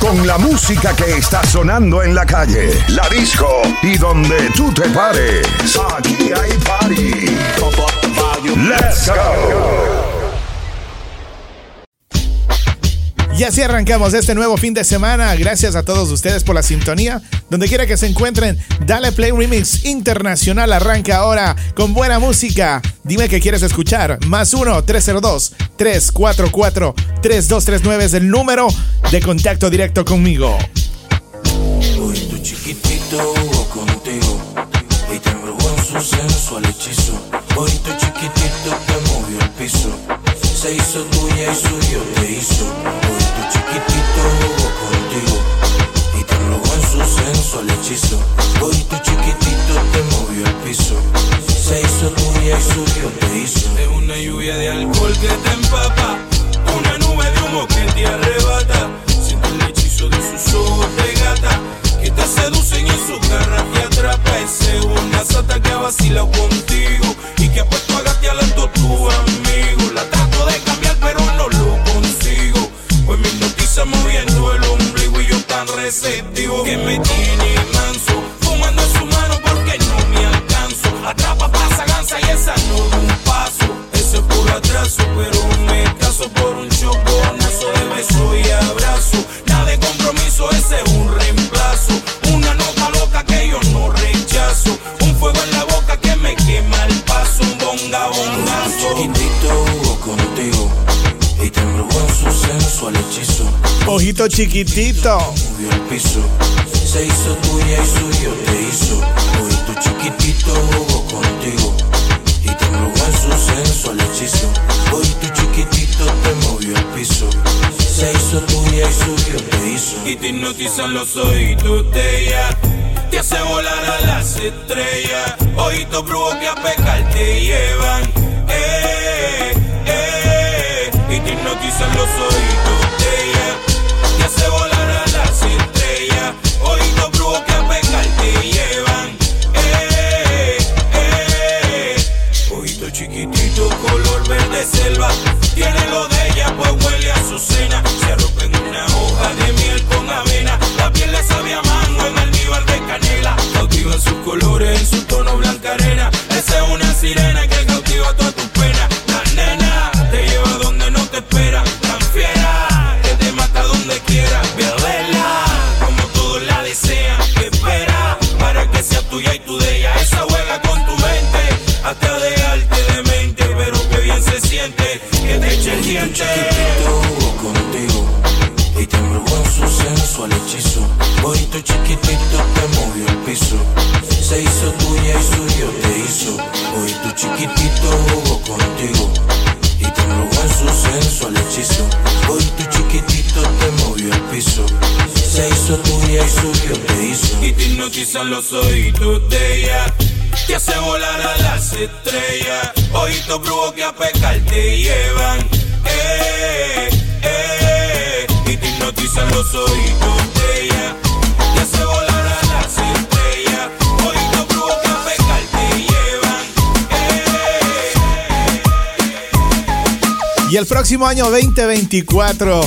Con la música que está sonando en la calle, la disco y donde tú te pares. Aquí hay party. Let's go. Y así arrancamos este nuevo fin de semana. Gracias a todos ustedes por la sintonía. Donde quiera que se encuentren, Dale Play Remix Internacional arranca ahora con buena música. Dime qué quieres escuchar. Más 1-302-344-3239 es el número de contacto directo conmigo. Tu chiquitito contigo y te en su sensual hechizo. Tu chiquitito te movió el piso. Se hizo tuya y suyo te hizo. Hoy tu chiquitito jugó contigo y te robó en su sensual hechizo. Hoy tu chiquitito te movió el piso. Se hizo tuya y suyo te hizo. Es una lluvia de alcohol que te empapa. Una nube de humo que te arrebata. Siente el hechizo de sus ojos de gata. Que te seducen en su garra te atrapa. Es una sata que ha vacilado contigo. Y que ha puesto a gatear a tu amigo. Moviendo el ombligo y yo tan receptivo que me tiene manso. Fumando su mano porque no me alcanzo. Atrapa, pasa, gansa y esa no un paso. Ese es puro atraso, pero me caso por un choconazo de beso y abrazo. Nada de compromiso, ese es un reemplazo. Una nota loca que yo no rechazo. Hechizo. Ojito chiquitito. Movió el piso, se hizo tuya y suyo te hizo. Tu chiquitito jugó contigo y te embrujó en su sensual hechizo. Hoy tu chiquitito te movió el piso, se hizo tuya y suyo te hizo. Y te hipnotizan los ojitos de ella. Te hace volar a las estrellas. Brujos que a pecar te llevan. Eh, hipnotizan los ojitos de ella. Te hace volar a las estrellas. Ojitos brujos que a pecar te llevan. Eh, eh. Ojito chiquitito, color verde selva. Tiene lo de ella, pues huele a su cena. Se arropa en una hoja de miel con avena. La piel le sabe a mango en almíbar de canela. Cautiva sus colores en su tono blanca arena. Esa es una sirena chiquitito jugó contigo y te embrujó en su sensual hechizo. Tu chiquitito te movió el piso. Se hizo tuya y suyo te hizo. Tu chiquitito jugó contigo y te embrujó en su sensual hechizo. Tu chiquitito te movió el piso. Se hizo tuya y suyo te hizo. Y te hipnotizan los ojitos de ella. Te hace volar a las estrellas. Ojitos brujos que a pecar te llevan. Eh, eh. Y te hipnotizan los ojitos de ella. Te hace volar a las estrellas. Ojitos brujos que a pecar te llevan. Eh, Y el próximo año 2024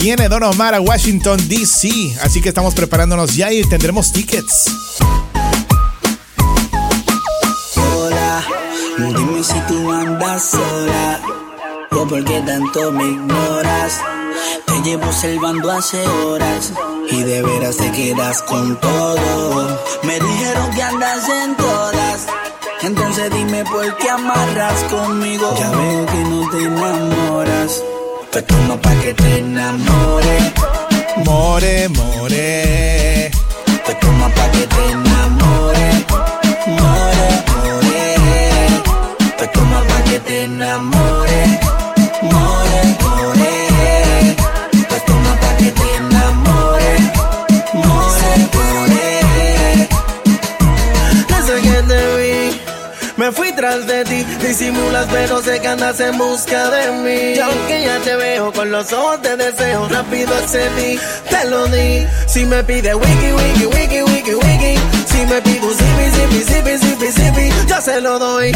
viene Don Omar a Washington, D.C. Así que estamos preparándonos ya y tendremos tickets. Hola, dime si tú andas sola o por qué tanto me ignoras. Te llevo observando hace horas y de veras te quedas con todo. Me dijeron que andas en todas. Entonces dime por qué amarras conmigo. Ya veo que no te enamoras. Pues toma pa' que te enamore. More, more. Pues toma pa' que te enamore. More, more. Pues toma pa' que te enamore. Disimulas pero sé que andas en busca de mí. Y aunque ya te veo con los ojos de deseo, rápido accedí, te lo di. Si me pide wiki, wiki, wiki, wiki, wiki. Si me pide un zipi, zipi, zipi, zipi, zipi, yo se lo doy.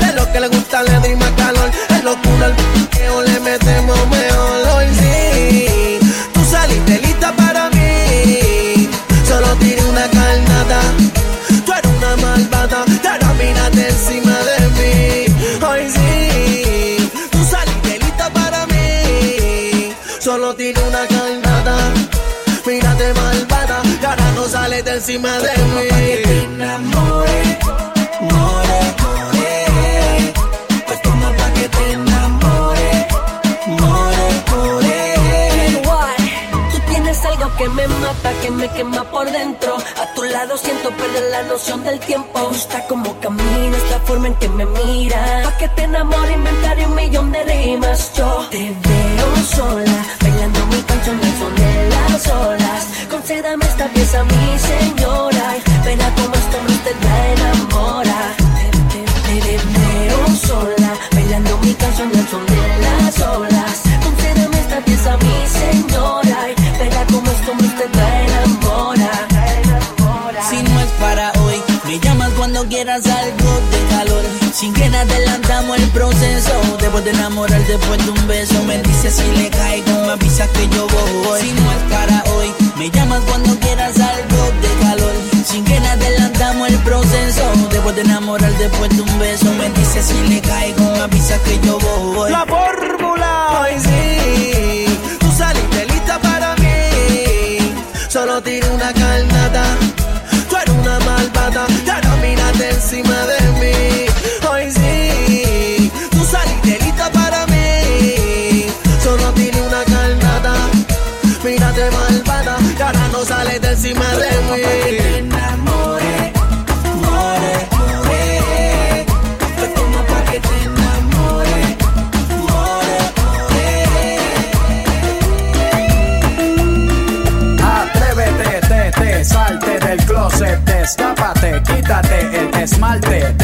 De lo que le gusta le doy más calor. Es locura el que le metemos mejor hoy sí. Encima de mí. que te enamore, more, more. Pues como pa' que te enamore, more, more. Tú tienes algo que me mata, que me quema por dentro. A tu lado siento perder la noción del tiempo. Gusta como caminas, la forma en que me miras. Pa' que te enamore, inventaré un millón de rimas. Yo te veo sola, Sin que adelantamos el proceso. Después de enamorar, después de un beso, me dices si le caigo, me avisas que yo voy. Si no es para hoy, me llamas cuando quieras algo de calor. Sin que adelantamos el proceso. Después de enamorar, después de un beso, me dices si le caigo, me avisas que yo voy. La fórmula salte del closet, destápate, quítate el esmalte,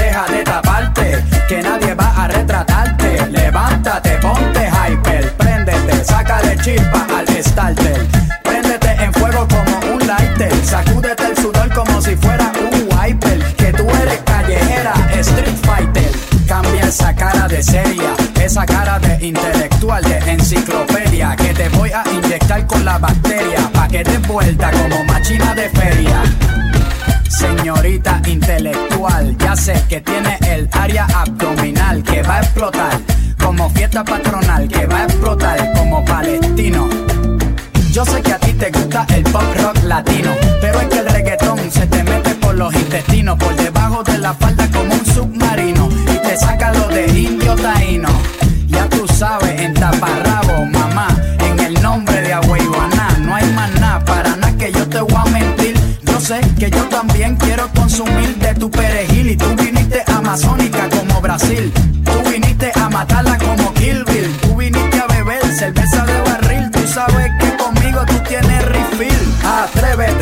si fuera un wiper. Que tú eres callejera, street fighter. Cambia esa cara de seria, esa cara de intelectual, de enciclopedia. Que te voy a inyectar con la bacteria, pa' que te vuelta como machina de feria. Señorita intelectual, ya sé que tiene el área abdominal que va a explotar como fiesta patronal, que va a explotar como palestino. Yo sé que a ti te gusta el pop rock latino, pero es que el reggaetón los intestinos, por debajo de la falda como un submarino y te saca lo de indio taíno. Ya tú sabes, en taparrabo, mamá, en el nombre de Agüeyuaná, no hay más nada, para nada que yo te voy a mentir. Yo sé que yo también quiero consumir de tu perejil y tú viniste amazónica como Brasil. Tú viniste a matarla como Kill Bill. Tú viniste a beber cerveza de barril. Tú sabes que conmigo tú tienes refill. Atrévete,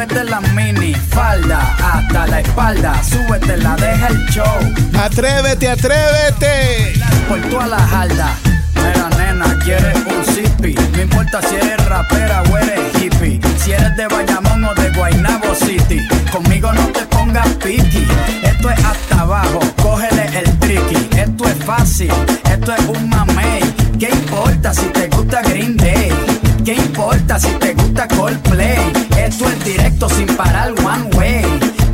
súbete la mini falda hasta la espalda, súbete la, deja el show Atrévete, atrévete. por toda la jarda. Mira, nena, quieres un zippy. No importa si eres rapera o eres hippie. Si eres de Bayamón o de Guaynabo City. Conmigo no te pongas piqui. Esto es hasta abajo, cógele el tricky. Esto es fácil, esto es un mamey. ¿Qué importa si te gusta Green Day? ¿Qué importa si te gusta Coldplay? Esto es directo sin parar one way.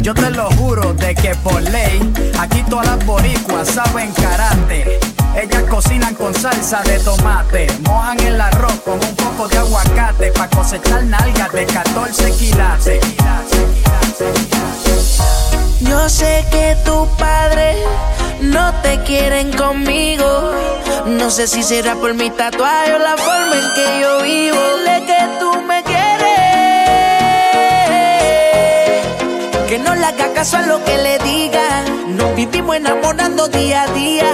Yo te lo juro de que por ley, aquí todas las boricuas saben karate. Ellas cocinan con salsa de tomate, mojan el arroz con un poco de aguacate para cosechar nalgas de 14 quilates. Yo sé que tu padre no te quieren conmigo. No sé si será por mi tatuaje o la forma en que yo vivo. Dile que tú me quieres. Que no le haga caso a lo que le diga. Nos vivimos enamorando día a día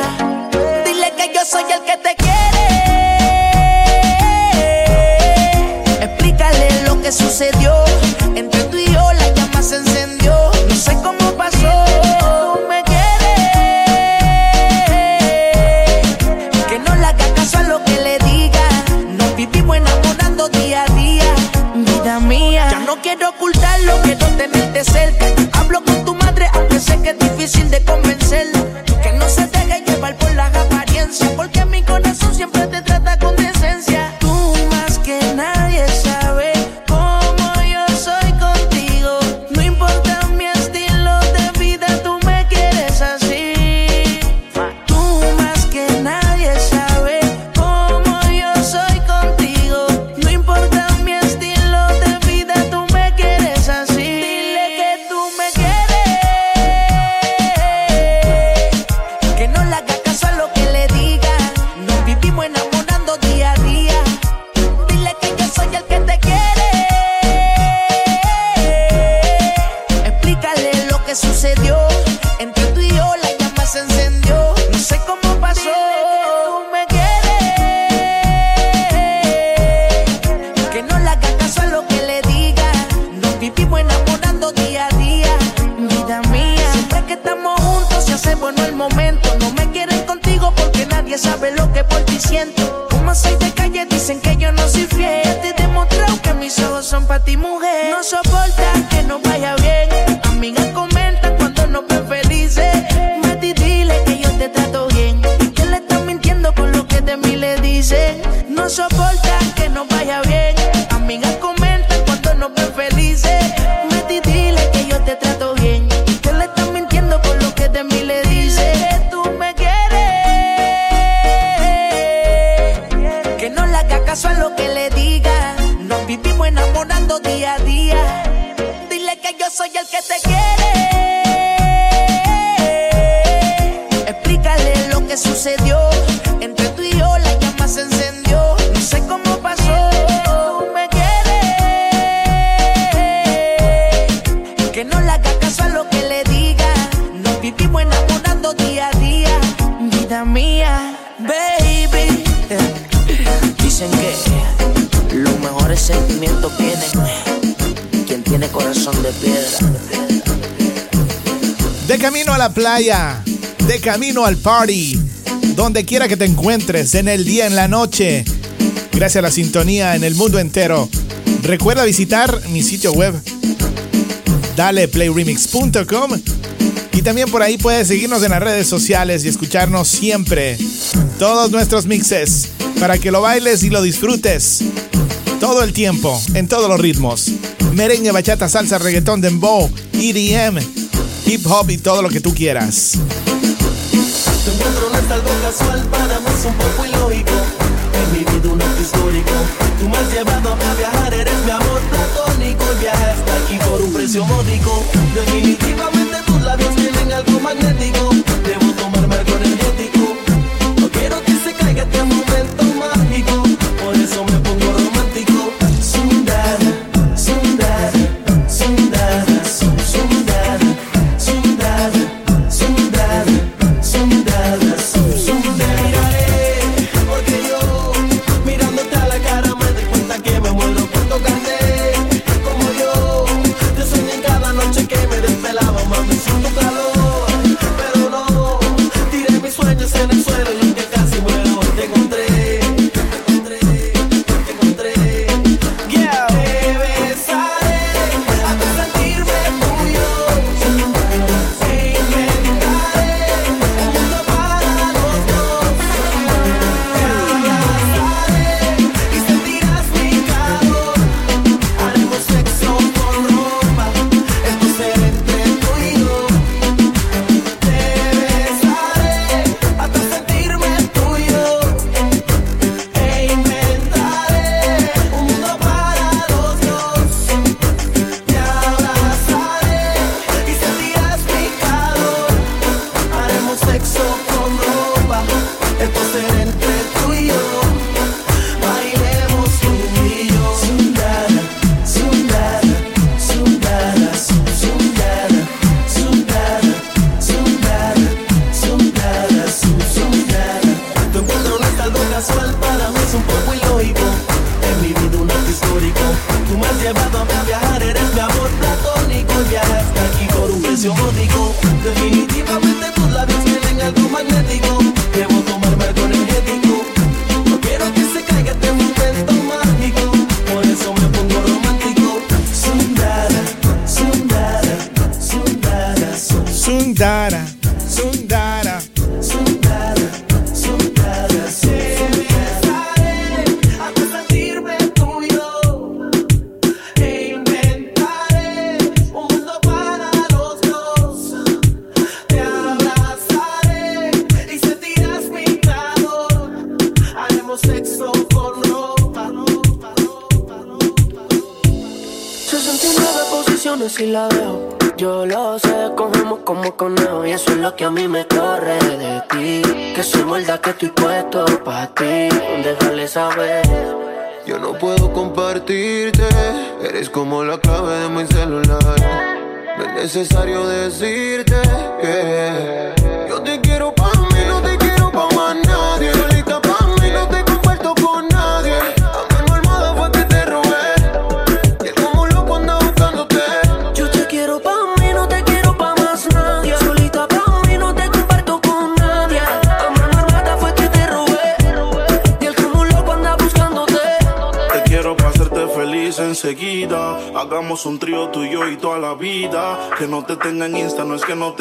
playa, de camino al party, donde quiera que te encuentres, en el día, en la noche. Gracias a la sintonía en el mundo entero. Recuerda visitar mi sitio web, daleplayremix.com. Y también por ahí puedes seguirnos en las redes sociales y escucharnos siempre. Todos nuestros mixes, para que lo bailes y lo disfrutes. Todo el tiempo, en todos los ritmos. Merengue, bachata, salsa, reggaetón, dembow, EDM hip hop y todo lo que tú quieras. Tu encuentro no es algo casual, para mí un poco ilógico. He vivido un acto histórico. Tú me llevado a viajar, eres mi amor platónico. Y viaje hasta aquí por un precio módico. Definitivo.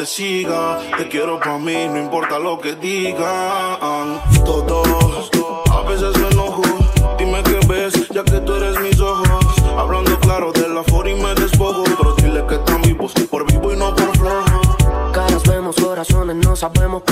te siga. Te quiero pa' mí, no importa lo que digan. Todos, a veces me enojo. Dime qué ves, ya que tú eres mis ojos. Hablando claro de la for y me despojo. Pero dile que están vivos, por vivo y no por flojo. Caras vemos, corazones no sabemos.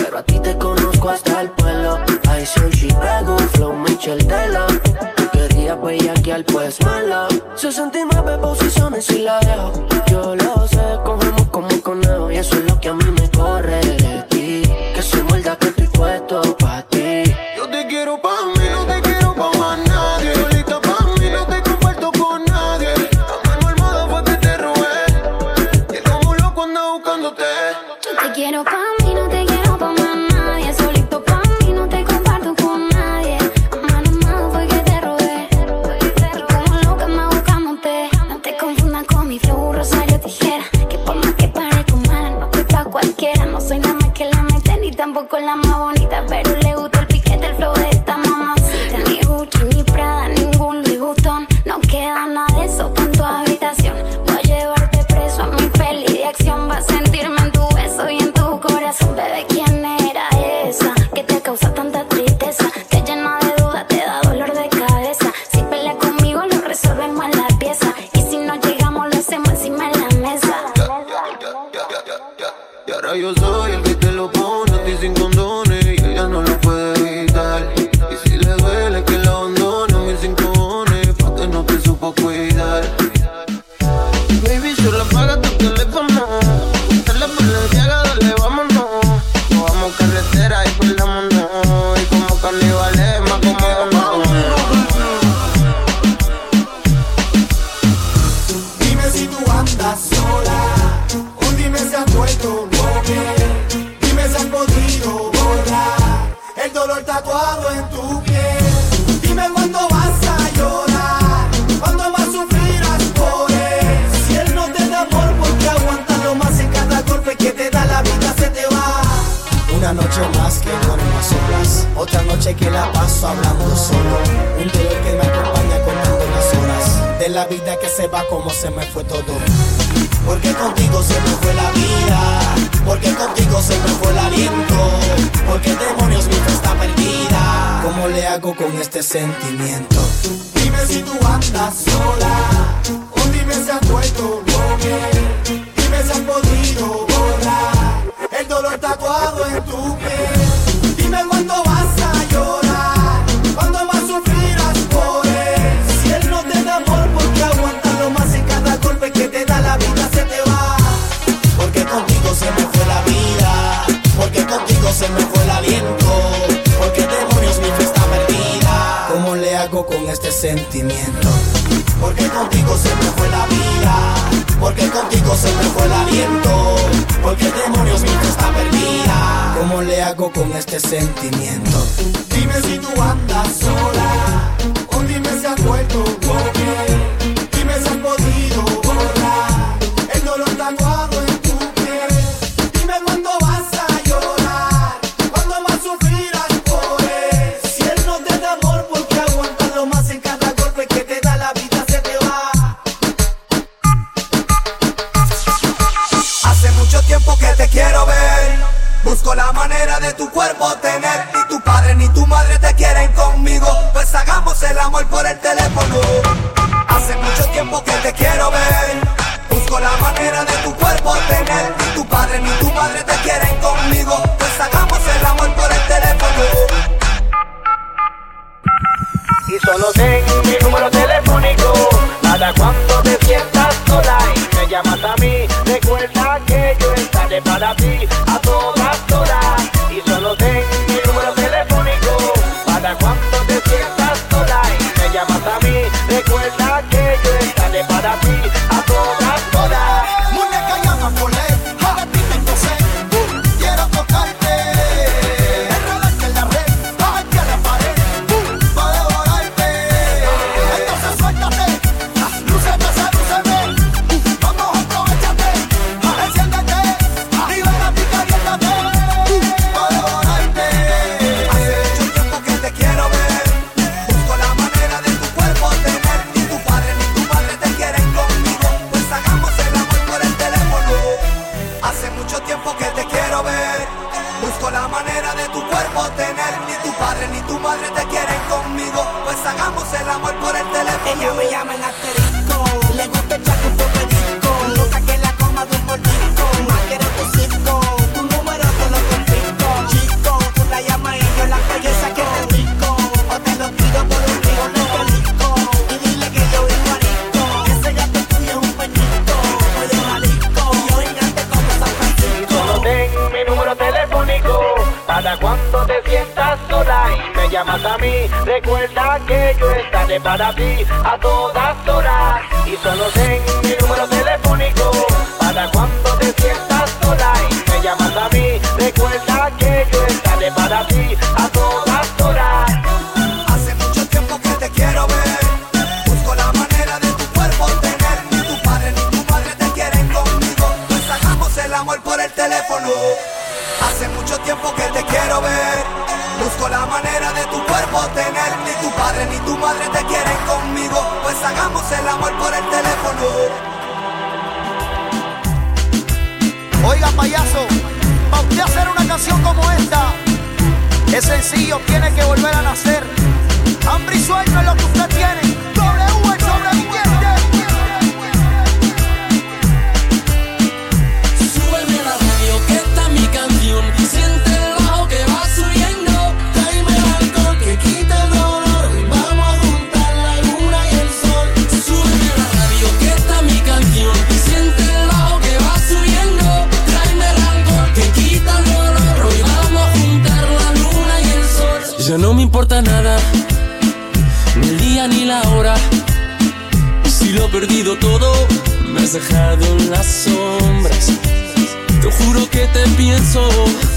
Te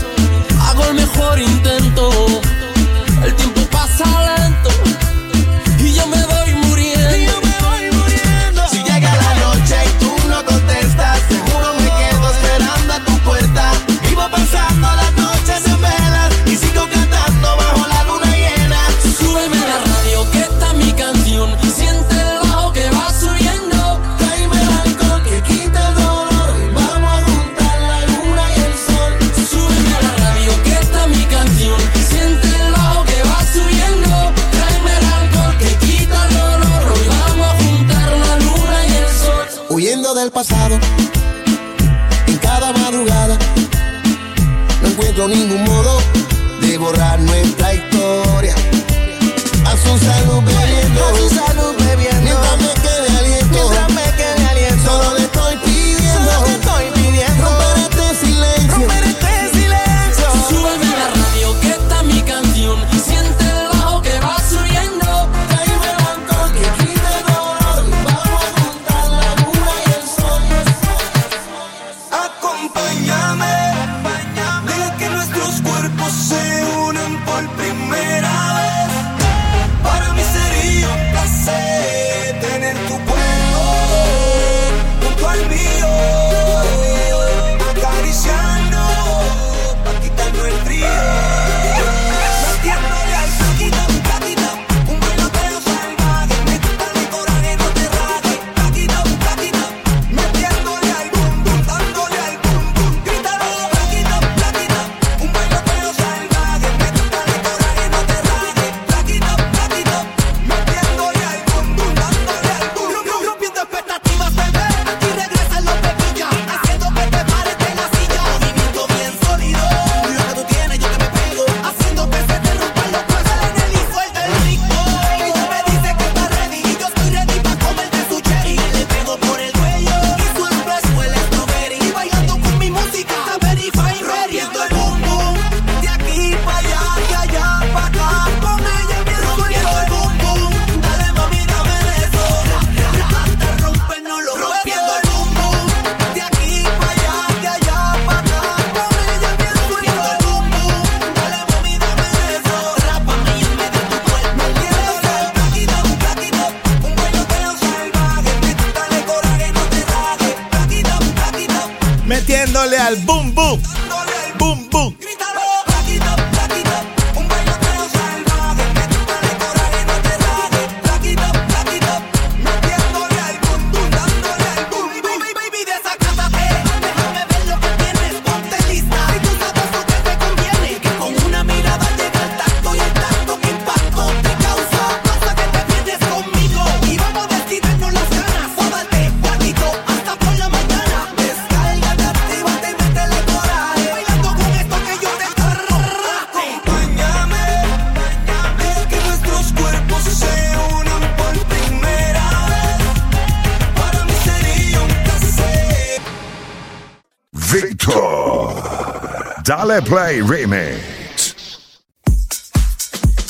Dale Play Remix.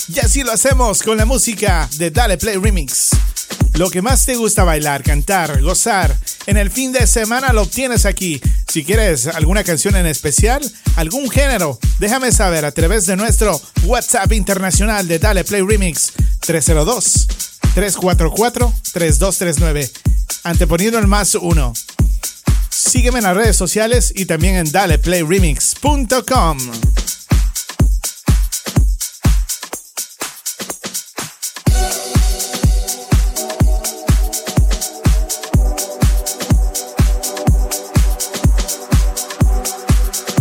Y así lo hacemos con la música de Dale Play Remix. Lo que más te gusta bailar, cantar, gozar, en el fin de semana lo obtienes aquí. Si quieres alguna canción en especial, algún género, déjame saber a través de nuestro WhatsApp internacional de Dale Play Remix 302 344 3239, anteponiendo el más 1. Sígueme en las redes sociales y también en daleplayremix.com.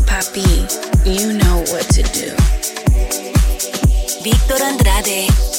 Papi, you know what to do. Víctor Andrade.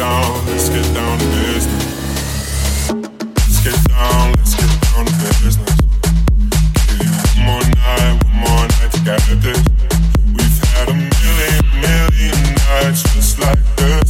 let's get down to business. Let's get down, let's get down to business. One more night, one more night to get this. We've had a million, million nights just like this.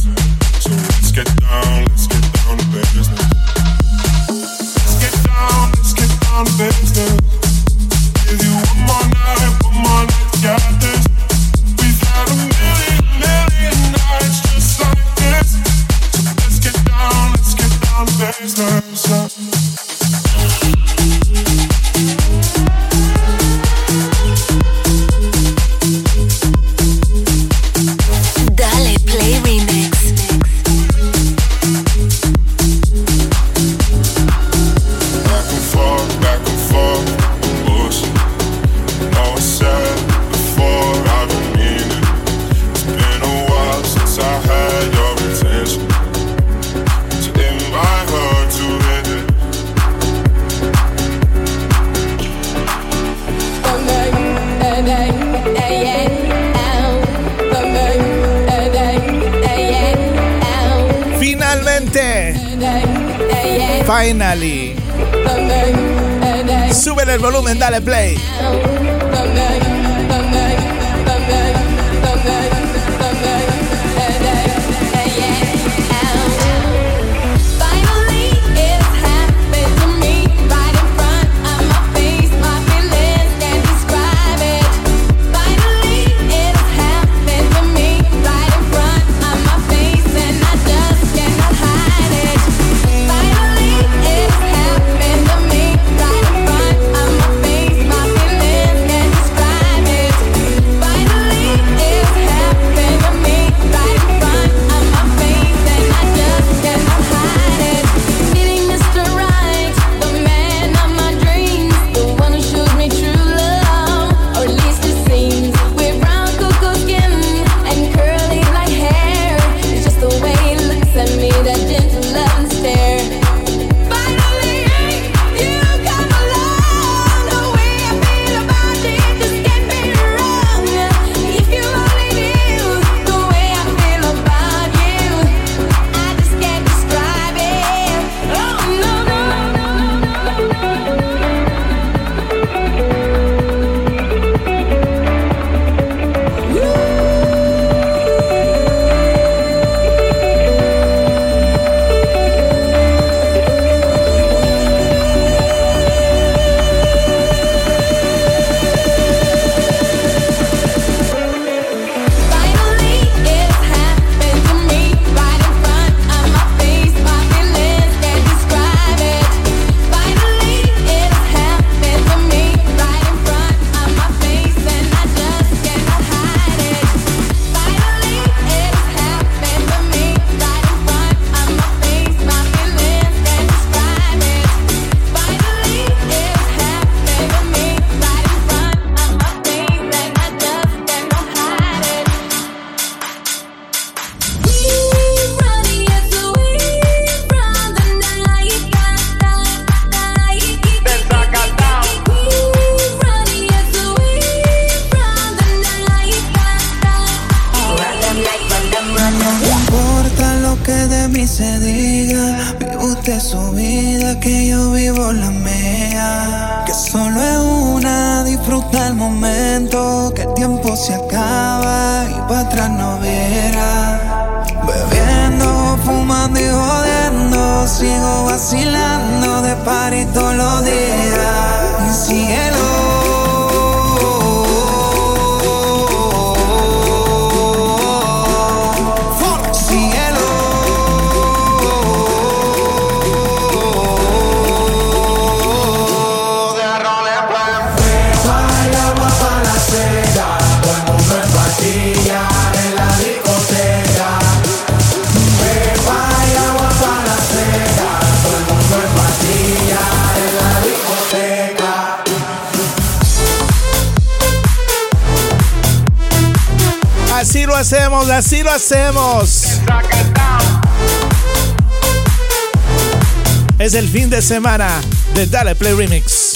Es el fin de semana de Dale Play Remix.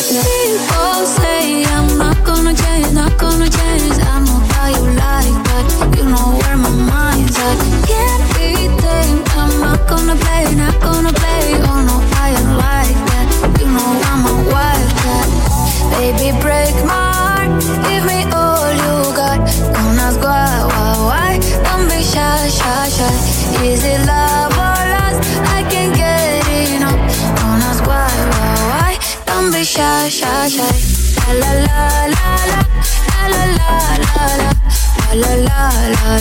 got me.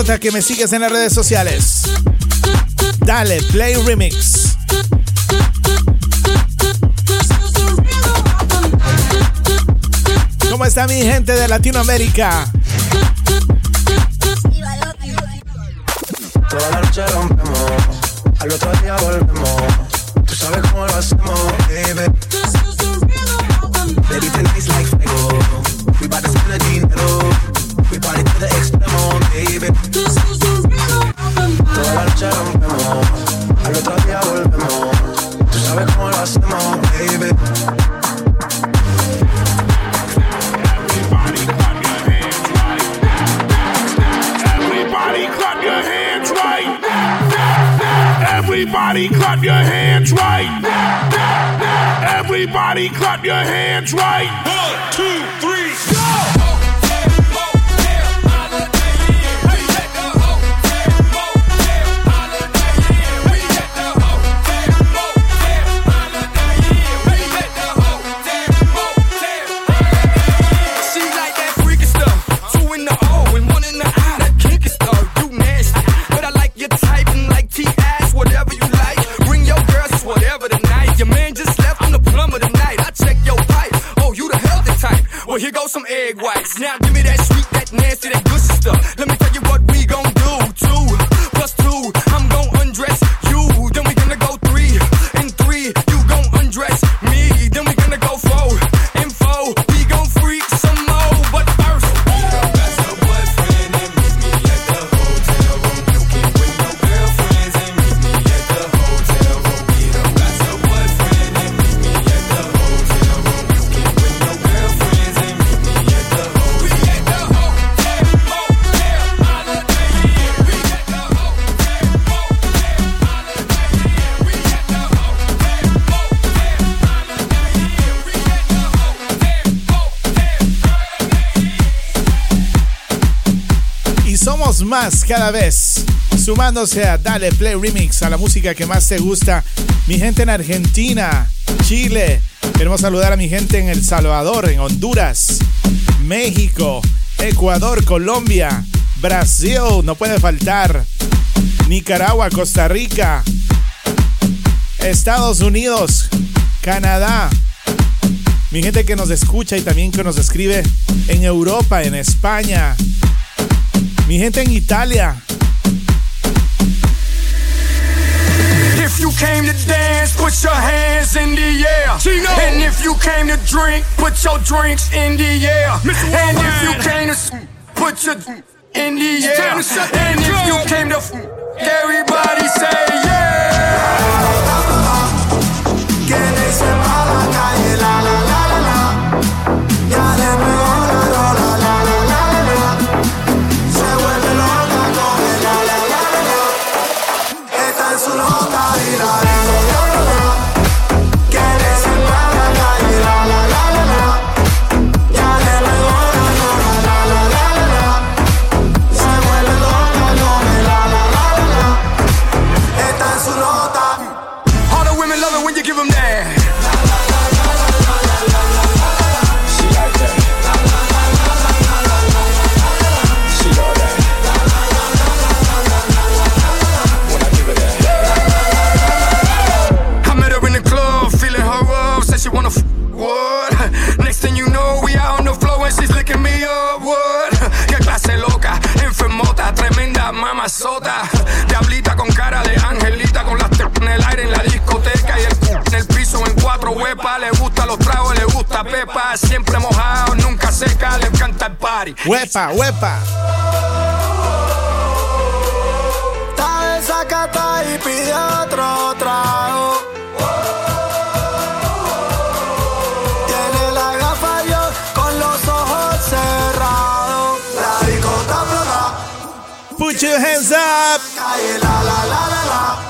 Que me sigas en las redes sociales. Dale Play Remix. ¿Cómo está mi gente de Latinoamérica? Toda la noche al otro día volvemos. Cada vez, sumándose a Dale Play Remix, a la música que más te gusta. Mi gente en Argentina, Chile, queremos saludar a mi gente en El Salvador, en Honduras, México, Ecuador, Colombia, Brasil, no puede faltar, Nicaragua, Costa Rica, Estados Unidos, Canadá, mi gente que nos escucha y también que nos escribe en Europa, en España, mi gente en Italia. If you came to dance, put your hands in the air. And if you came to drink, put your drinks in the air. And if you came to put your in the air. And if you came to mamazota, diablita con cara de angelita, con las en el aire en la discoteca y el en el piso en cuatro huepas, le gusta los tragos, le gusta pepa, siempre mojado, nunca seca, le encanta el party. Huepa, huepa. Está desacata y pide otro trago. Put your hands up.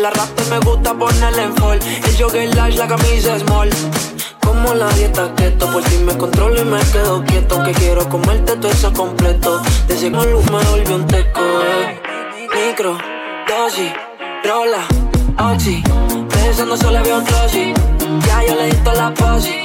La rasta me gusta ponerle en fall. El jogger large, la camisa small. Como la dieta keto Por ti me controlo y me quedo quieto. Que quiero comerte todo eso completo. Desde con luz me volvió un teco eh. Micro, dosis, rola, oxi. Pensando solo veo glossy Ya yo le di la posi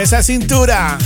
Esa cintura.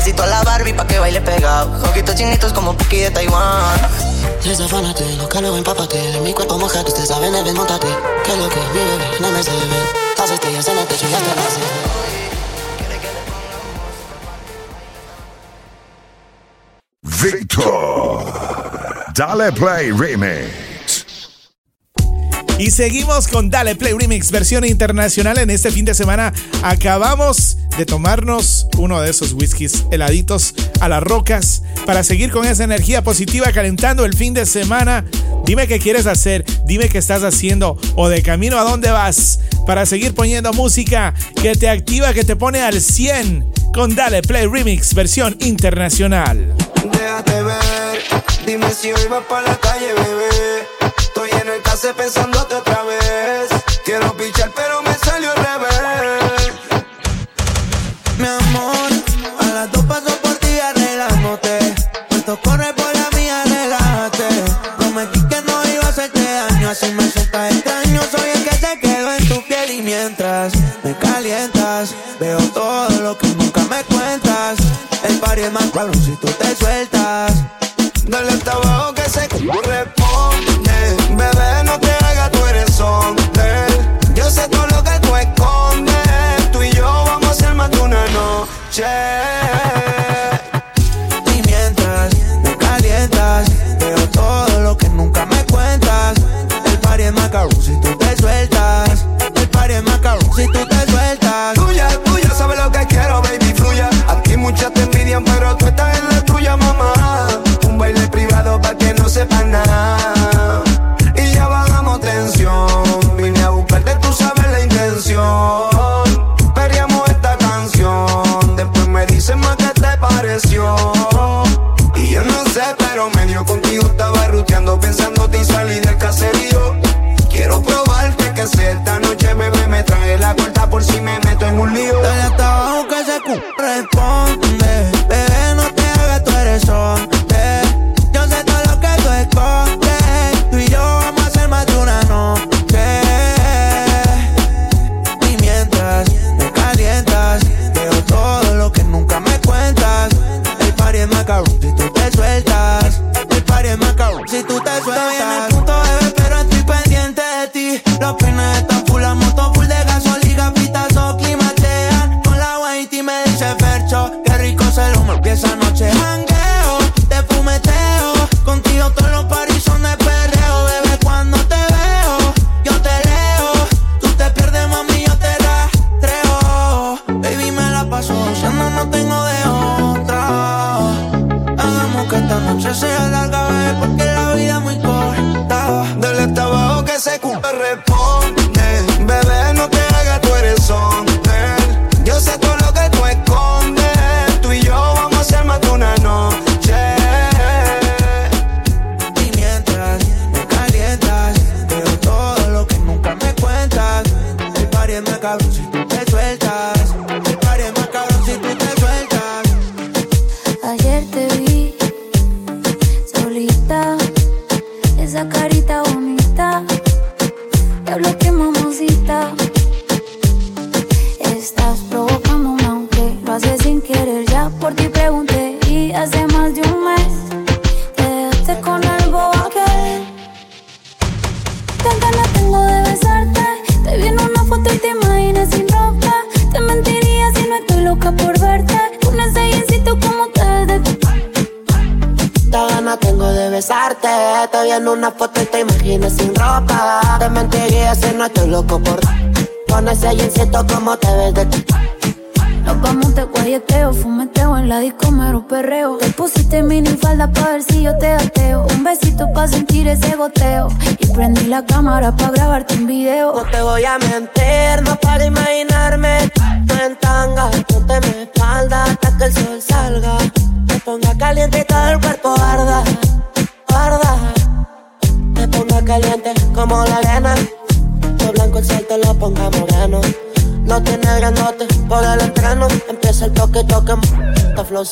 Necesito a la Barbie pa' que baile pegado. Ojitos chinitos como Puki de Taiwán. Desafánate, lo calor empápate. De mi cuerpo mojado, usted sabe, neve, montate. Que lo que mi bebé no me se ve. Las estrellas en el techo y hasta las Victor. Dale Play Remix. Y seguimos con Dale Play Remix versión internacional. En este fin de semana acabamos de tomarnos uno de esos whiskies heladitos a las rocas para seguir con esa energía positiva calentando el fin de semana. Dime qué quieres hacer, dime qué estás haciendo o de camino a dónde vas para seguir poniendo música que te activa, que te pone al 100 con Dale Play Remix versión internacional. Déjate ver, dime si hoy para la calle, bebé. Estoy en el pensándote otra vez Cabrón, si tú te sueltas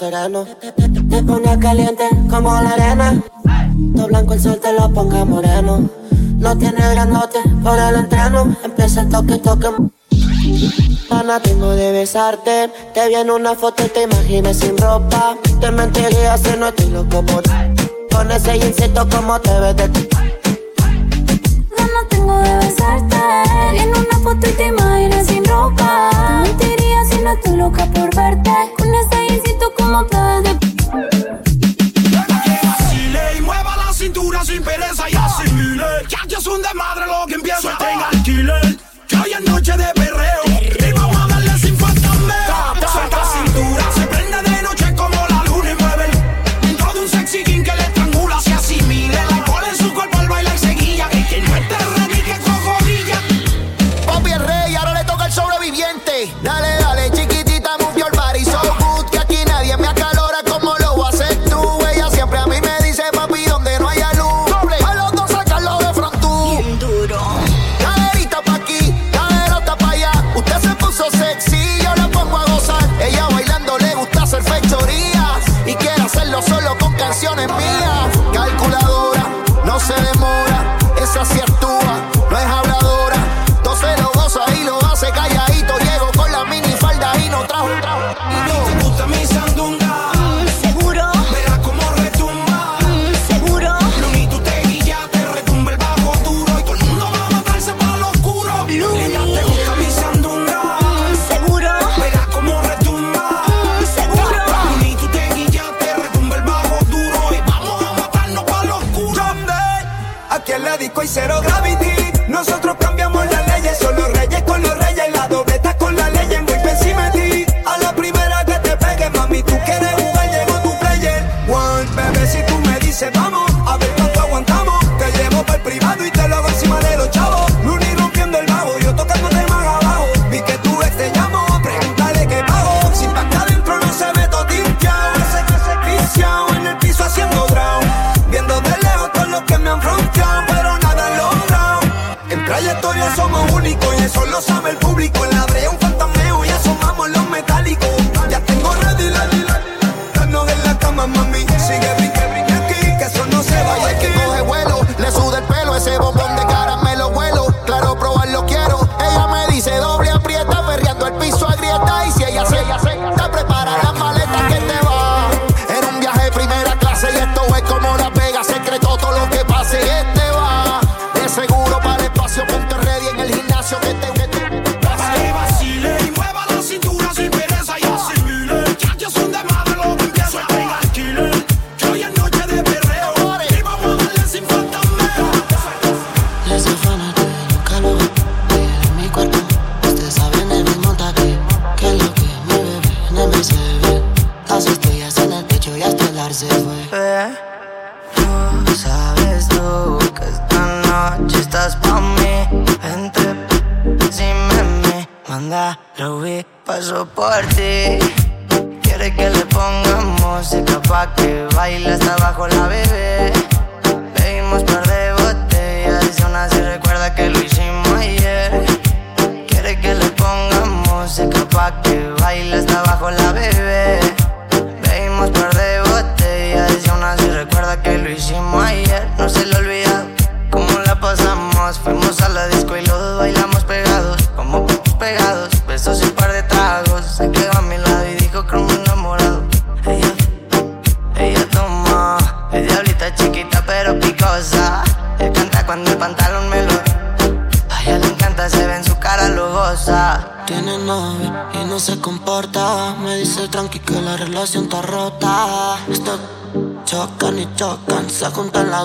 verano. Te pones caliente como la arena. Todo blanco el sol te lo ponga moreno. Lo tiene grandote por el entreno. Empieza el toque, toque. Pana, tengo de besarte. Te vi en una foto y te imaginé sin ropa. Te mentiría si no estoy loco por Con ese insecto como te ves de ti. Gana tengo de besarte. En una foto y te imaginé sin ropa. Te mentiría si no estoy loca por verte no te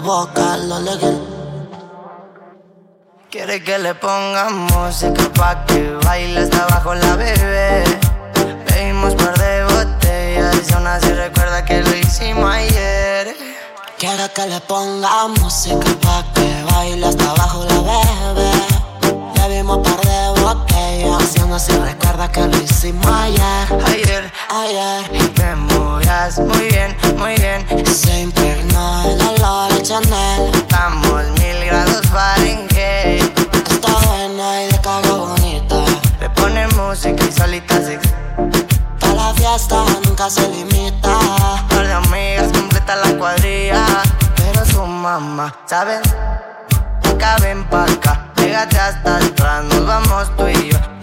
legal. Quiere que le ponga música pa' que baile hasta abajo la bebé. Bebimos par de botellas y aún así recuerda que lo hicimos ayer. Quiero que le ponga música pa' que baile hasta abajo la bebé. Aún así recuerda que lo hicimos ayer. Ayer, ayer. Y te muy bien, muy bien. Se impregnó el olor de Chanel. Estamos mil grados Fahrenheit. Está buena y de cara bonita. Le pone música y solita se Para la fiesta nunca se limita. par de amigas completa la cuadrilla. Pero su mamá, ¿sabes? Acá ven pa' acá, pégate hasta atrás, nos vamos tú y yo.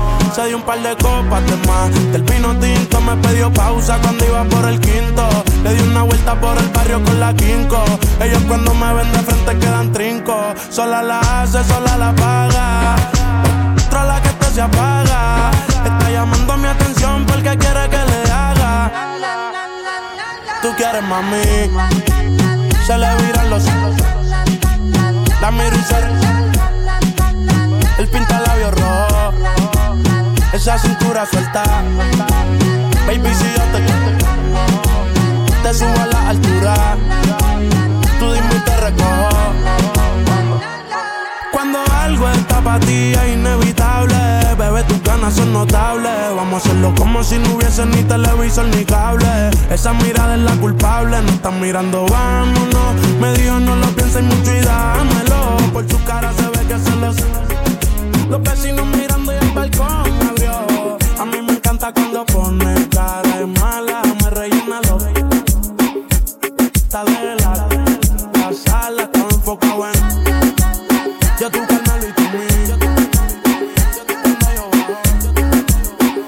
Se dio un par de copas de más. Del pino tinto me pidió pausa cuando iba por el quinto. Le di una vuelta por el barrio con la quinco. Ellos cuando me ven de frente quedan trinco. Sola la hace, sola la paga. Otra la que esto se apaga. Está llamando mi atención porque quiere que le haga. Tú quieres mami. Se le viran los ojos. La miro y se El pinta labios rojo. Esa cintura suelta. Baby, si yo te te subo a la altura. Tú dime y te recojo. Cuando algo está para ti es inevitable, bebé, tus ganas son notables. Vamos a hacerlo como si no hubiese ni televisor ni cable. Esa mirada es la culpable, no están mirando, vámonos. Me dijo no lo pienses mucho y dámelo. Por su cara se ve que se lo Los vecinos mirando y el balcón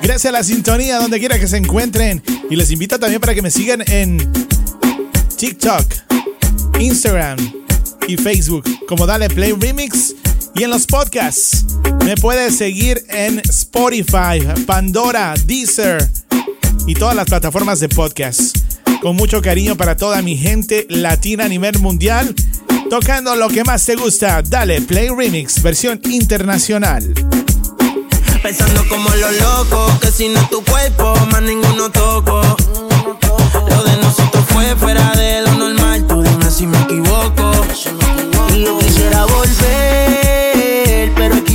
Gracias a la sintonía, donde quiera que se encuentren. Y les invito también para que me sigan en TikTok, Instagram y Facebook como Dale Play Remix. Y en los podcasts me puedes seguir en Spotify, Pandora, Deezer y todas las plataformas de podcast. Con mucho cariño para toda mi gente latina a nivel mundial. Tocando lo que más te gusta. Dale Play Remix, versión internacional. Pensando como los locos, que si no tu cuerpo, más ninguno toco. Lo de nosotros fue fuera de lo normal, tú dime si me equivoco. Y yo quisiera volver,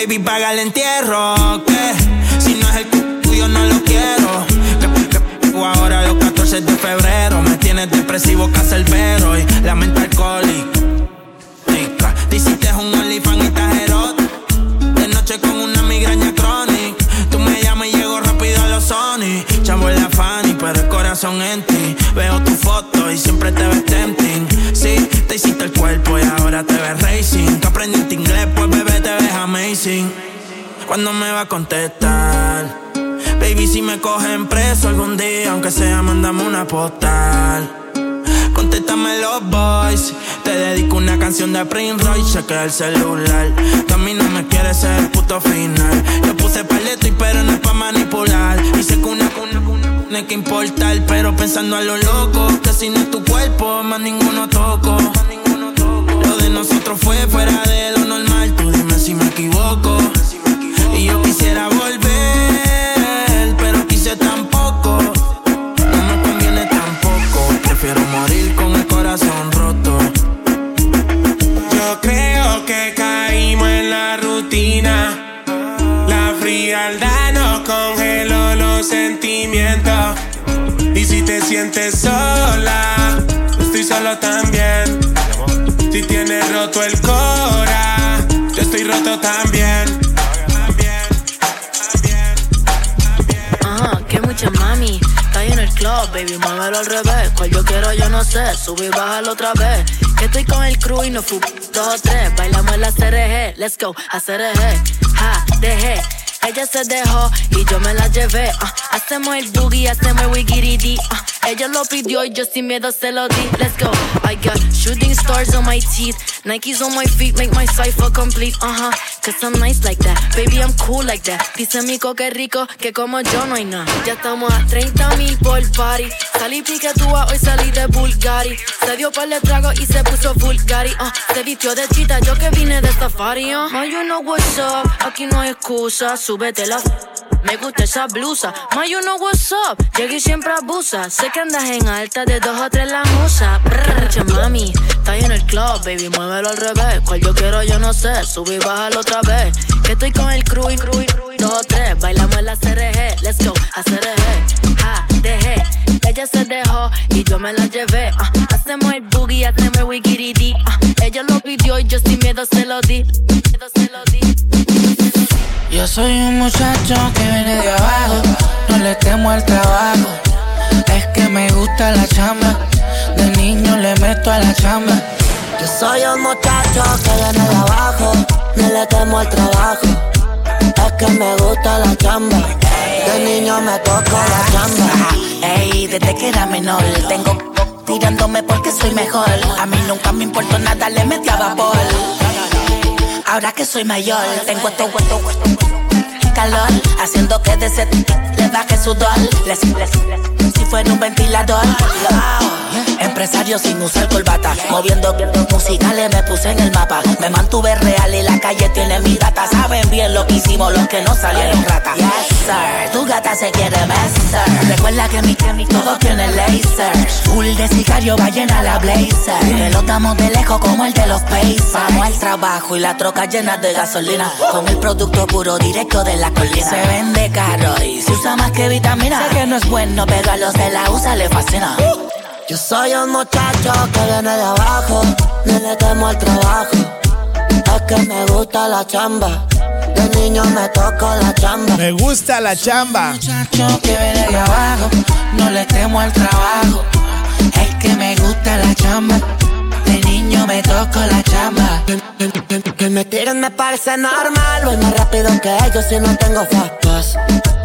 baby, paga el entierro. Que si no es el tuyo, no lo quiero. Que, ahora los 14 de febrero me tienes depresivo, cacerbero y la mente alcohólica. Te un OnlyFans y estás. De noche con una migraña crónica. Tú me llamas y llego rápido a los Sony. Chavo en la Fanny, pero el corazón en ti. Veo tu foto y siempre te ves tempting. Sí, te hiciste el cuerpo y ahora te ves racing. Que aprendiste amazing. ¿Cuándo me va a contestar? Baby, si me cogen preso algún día, aunque sea, mándame una postal. Contéstame los boys. Te dedico una canción de Prince Royce, chequea el celular. Que a mí no me quiere ser el puto final. Yo puse paleto y pero no es pa' manipular. Y sé que una tiene que importar. Pero pensando a lo loco, que si no es tu cuerpo, más ninguno toco. Lo de nosotros fue fuera de lo. Tú si me equivoco. Y yo quisiera volver, pero quise tampoco. No me conviene tampoco. Prefiero morir con el corazón roto. Yo creo que caímos en la rutina. La frialdad nos congeló los sentimientos. Y si te sientes sola, estoy solo también. Si tienes roto el cora, yo estoy roto también. Ajá, que mucha mami. Está en el club, baby, muévelo al revés. Cual yo quiero, yo no sé. Sube y bájalo otra vez. Que estoy con el crew y no fu dos tres. Bailamos la CRG, let's go, a CRG. Ja, dejé. Ella se dejó y yo me la llevé. ah. hacemos el boogie, hacemos el wigiridi. ah. Ella lo pidió y yo sin miedo se lo di. Let's go. I got shooting stars on my teeth. Nikes on my feet make my cipher complete. Uh huh. Cause I'm nice like that. Baby, I'm cool like that. Dice Mico que rico, que como yo no hay nada. Ya estamos a 30 mil por party. Salí piquetúa, hoy salí de Bulgari. Se dio par de trago y se puso Bulgari. Uh, se vistió de chita, yo que vine de safari. Uh. You know what's up. Aquí no hay excusa. Súbete la. Me gusta esa blusa. Ma, you know what's up. Llegué y siempre abusa. Sé que andas en alta de dos o tres la musa. Brr, che, mami. Está en el club, baby. Muévelo al revés. Cual yo quiero, yo no sé. Sube y bájalo otra vez. Que estoy con el crew y crew dos o tres. Bailamos la CRG. Let's go. A CRG. Ja, dejé. Ella se dejó y yo me la llevé. ah. hacemos el boogie, hacemos el wigiridi. ah. ella lo pidió y yo sin. Miedo se lo di. Yo soy un muchacho que viene de abajo, no le temo al trabajo. Es que me gusta la chamba, de niño le meto a la chamba. Yo soy un muchacho que viene de abajo, no le temo al trabajo. Es que me gusta la chamba, de niño me toco la chamba. Ey, desde que era menor tengo tirándome porque soy mejor. A mí nunca me importó nada, le metí a vapor. Ahora que soy mayor, tengo esto, esto, haciendo que de ese le baje sudor. Les, les, les, si fuera un ventilador. Empresario sin usar corbata, moviendo musicales me puse en el mapa. Me mantuve real y la calle tiene mi data. Saben bien lo que hicimos los que no salieron rata. Yes, sir. Tu gata se quiere besar. Recuerda que mi, que todo tiene laser. Full de sicario, va llena la blazer. Que lo damos de lejos como el de los Pacers. Vamos al trabajo y la troca llena de gasolina. Con el producto puro directo de la colina. Se vende caro y se usa más que vitamina. Sé que no es bueno, pero a los de la USA le fascina. Yo soy un muchacho que viene de abajo, no le temo al trabajo. Es que me gusta la chamba, de niño me toco la chamba. Me gusta la chamba. Muchacho que viene de abajo, no le temo al trabajo. Es que me gusta la chamba, de niño me toco la chamba. Que me tiren me parece normal, voy más rápido que ellos si no tengo fast pass.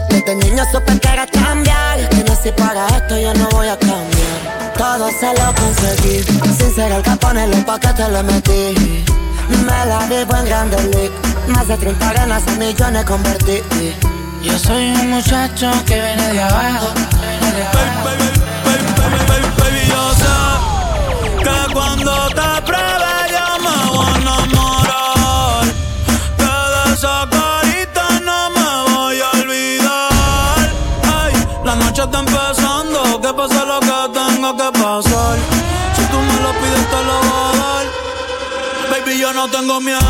Desde niño supe que era cambiar, que nací para esto yo no voy a cambiar. Todo se lo conseguí, sin ser el capone en los paquetes le metí. Me la vivo en Grande League, más de 30 arenas a millones convertí. Yo soy un muchacho que viene de abajo. viene de abajo. Baby, yo sé que cuando te tengo miedo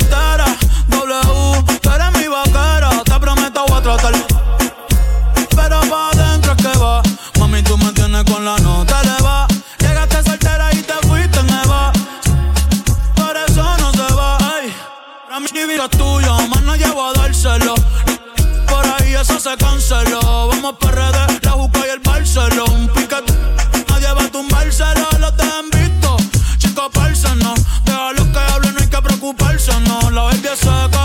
entera. W, tú eres mi vaquera. Te prometo voy a tratar. Pero pa' adentro es que va. Mami, tú me tienes con la nota elevada. Llegaste soltera y te fuiste en Eva. Por eso no se va. Ey. Para mí mi vida es tuya, más no llevo a dárselo. Por ahí eso se canceló. Vamos para redes, la busca y el Barcelona. Un piquete, nadie va a tumbárselo. so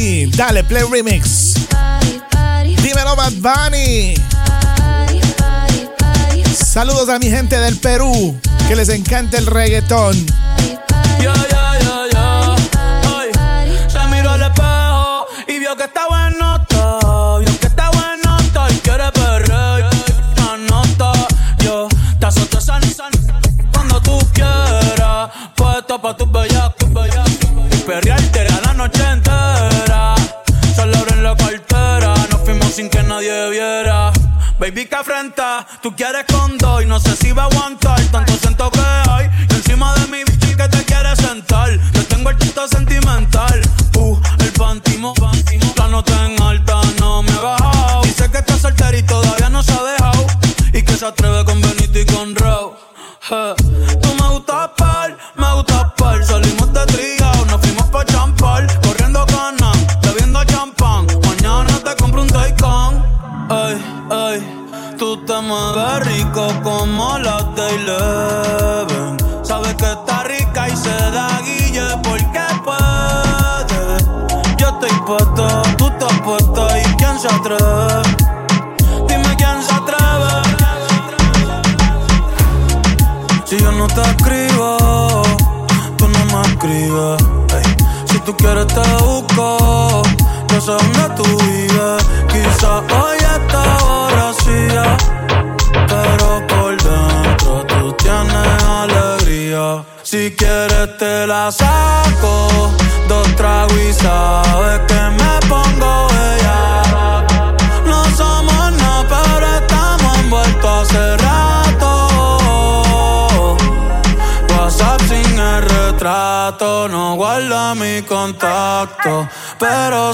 Dale, play remix. Dímelo, Bad Bunny. Saludos a mi gente del Perú, que les encanta el reggaetón. together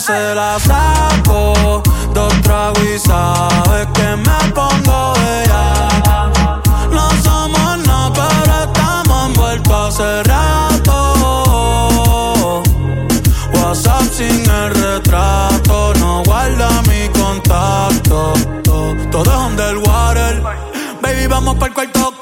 se la saco. Dos tragos y sabes que me pongo ella. No somos nada, pero estamos envueltos hace rato. WhatsApp sin el retrato, no guarda mi contacto. Todo es underwater. Baby, vamos para el cuarto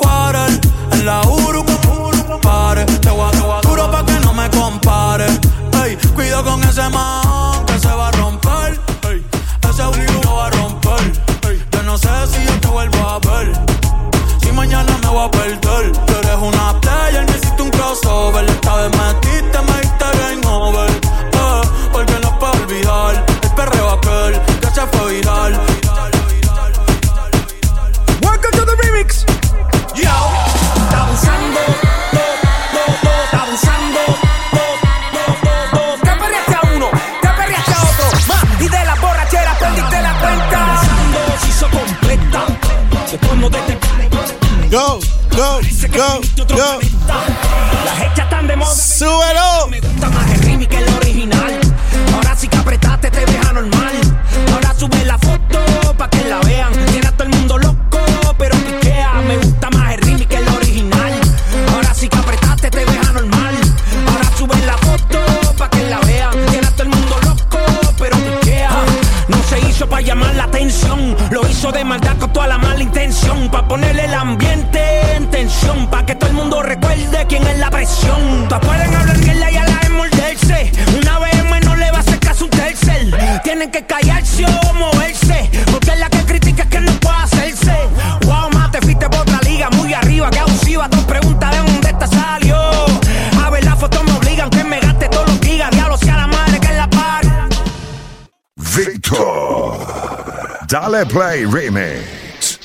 Play Remix.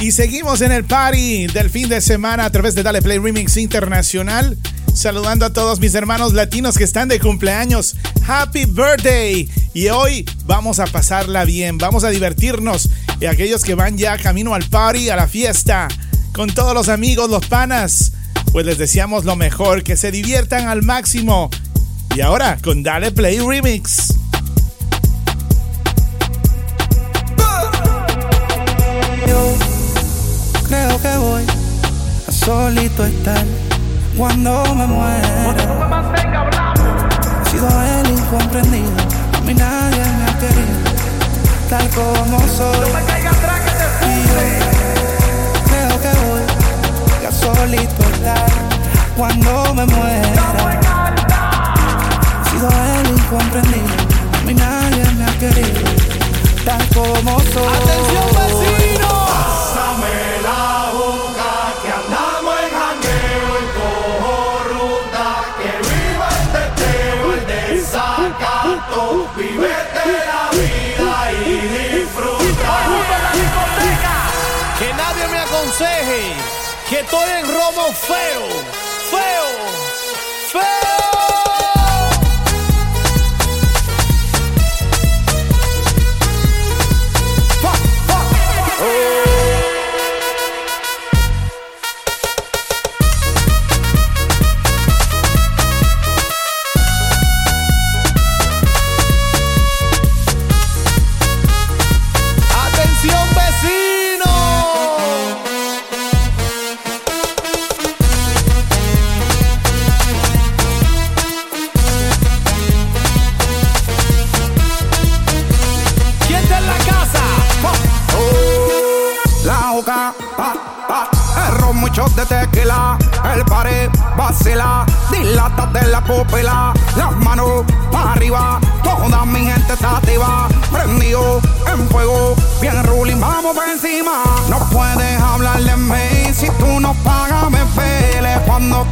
Y seguimos en el party del fin de semana a través de Dale Play Remix Internacional. Saludando a todos mis hermanos latinos que están de cumpleaños. Happy birthday. Y hoy vamos a pasarla bien, vamos a divertirnos. Y aquellos que van ya camino al party, a la fiesta, con todos los amigos, los panas, pues les deseamos lo mejor, que se diviertan al máximo. Y ahora con Dale Play Remix. solito estar cuando me muera. He sido el incomprendido, a nadie me ha querido, tal como soy. No me caiga atrás que te yo creo que voy ya solito estar cuando me muera. He sido el incomprendido, a nadie me ha querido, tal como soy. ¡Atención, vecino! aconseje que estoy en Romo feo, feo.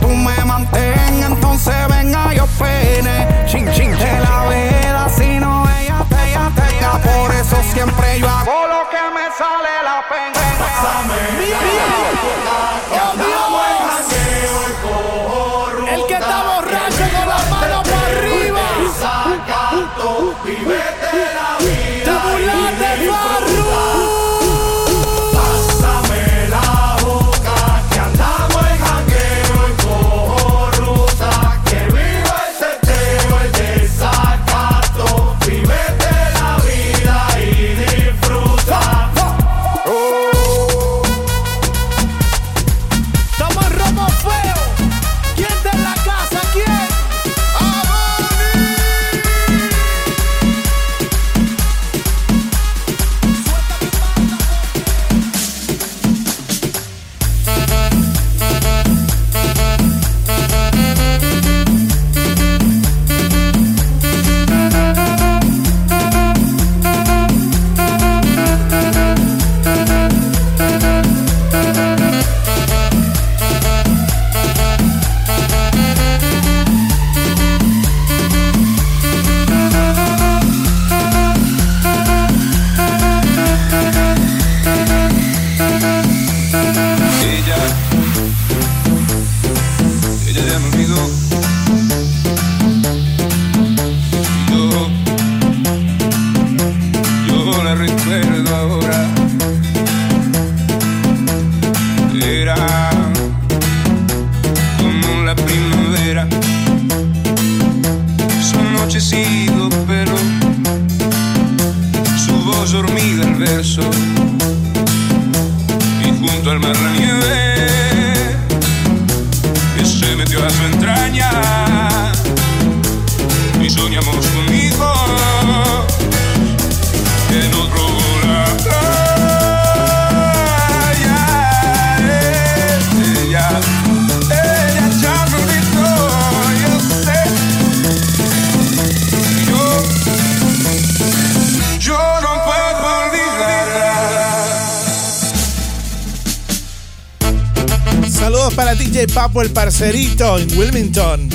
tú me mantengas, entonces venga yo pene. Chin, chin, chin de la vela, si no ella te, ella te ella, Por eso siempre yo hago lo que me sale la pena. Oh, El que está borracho con las manos para arriba. guapo el parcerito en Wilmington.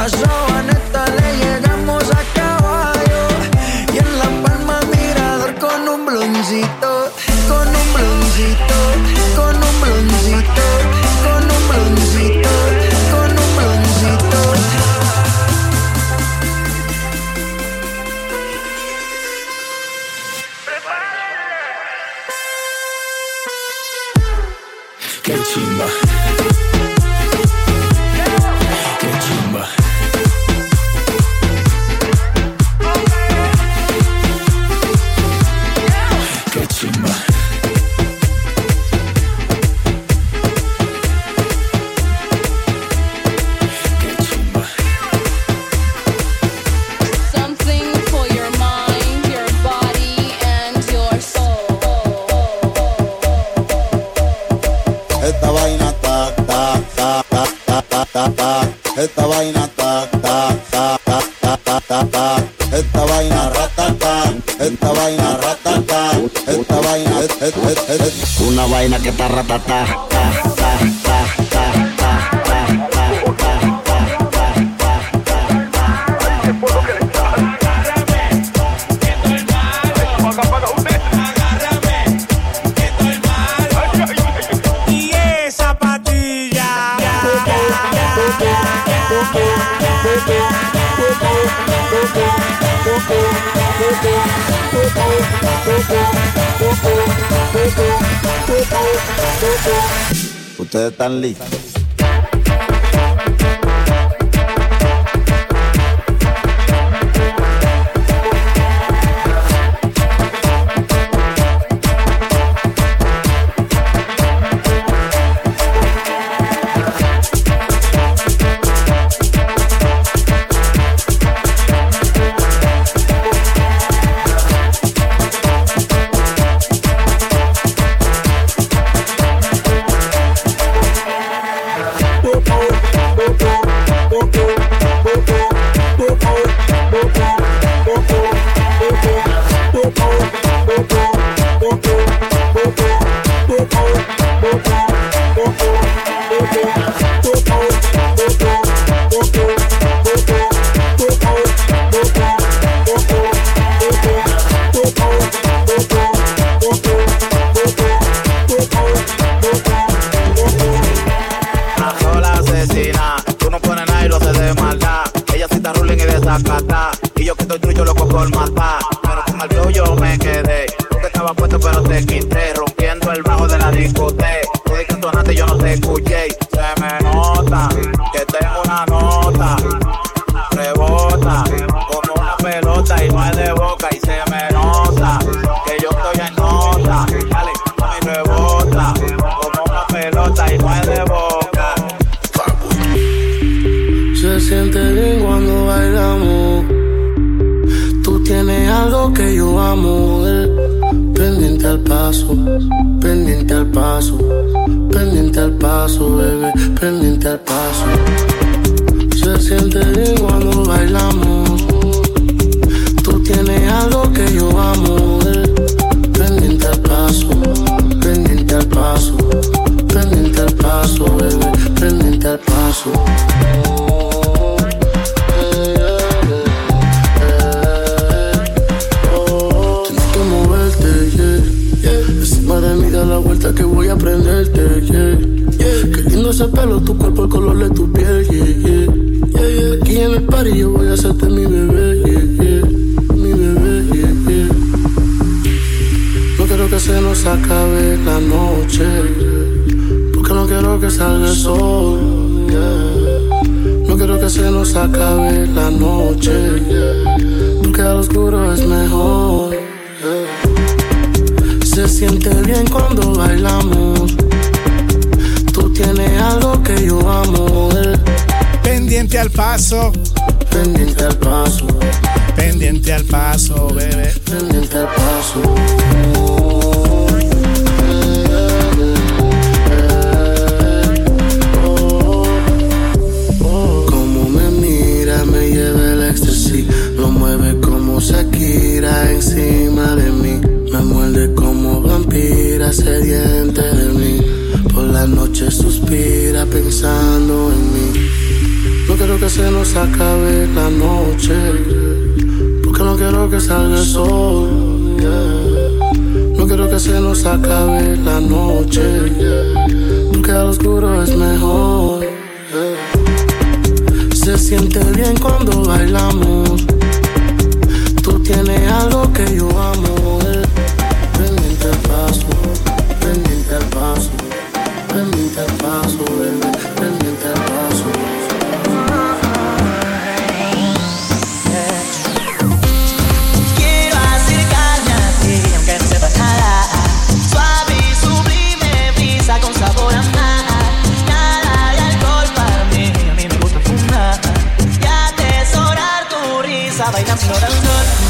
I saw pendiente al paso. Se siente bien cuando bailamos. Tú tienes algo que yo amo. Ese pelo, tu cuerpo, el color de tu piel, yeah, yeah. Yeah, yeah. Aquí en el party yo voy a hacerte mi bebé, yeah, yeah. Mi bebé, yeah, yeah. No quiero que se nos acabe la noche, porque no quiero que salga el sol. No quiero que se nos acabe la noche, porque al oscuro es mejor. Se siente bien cuando bailamos. Algo que yo amo. eh. Pendiente al paso. Pendiente al paso. Pendiente al paso, bebé. Pendiente al paso. Como me mira, me lleva el éxtasis. Lo mueve como Shakira encima de mí. Me muerde como vampira sediente la noche suspira pensando en mí. No quiero que se nos acabe la noche. Porque no quiero que salga el sol. No quiero que se nos acabe la noche. Porque al oscuro es mejor. Se siente bien cuando bailamos. Tú tienes algo que yo amo. Risa, bailando al sol.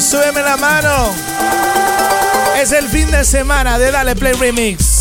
súbeme la mano. Es el fin de semana de Dale Play Remix.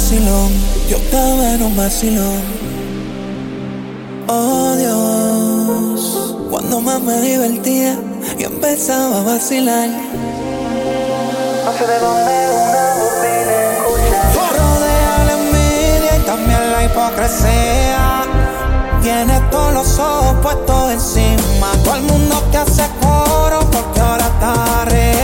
vacilón, yo estaba en un vacilón. Oh Dios, cuando más me divertía, yo empezaba a vacilar. No sé de dónde una voz viene escuchar. Rodea la envidia y también la hipocresía. Tienes todos los ojos puestos encima. Todo el mundo te hace coro porque ahora está arriba.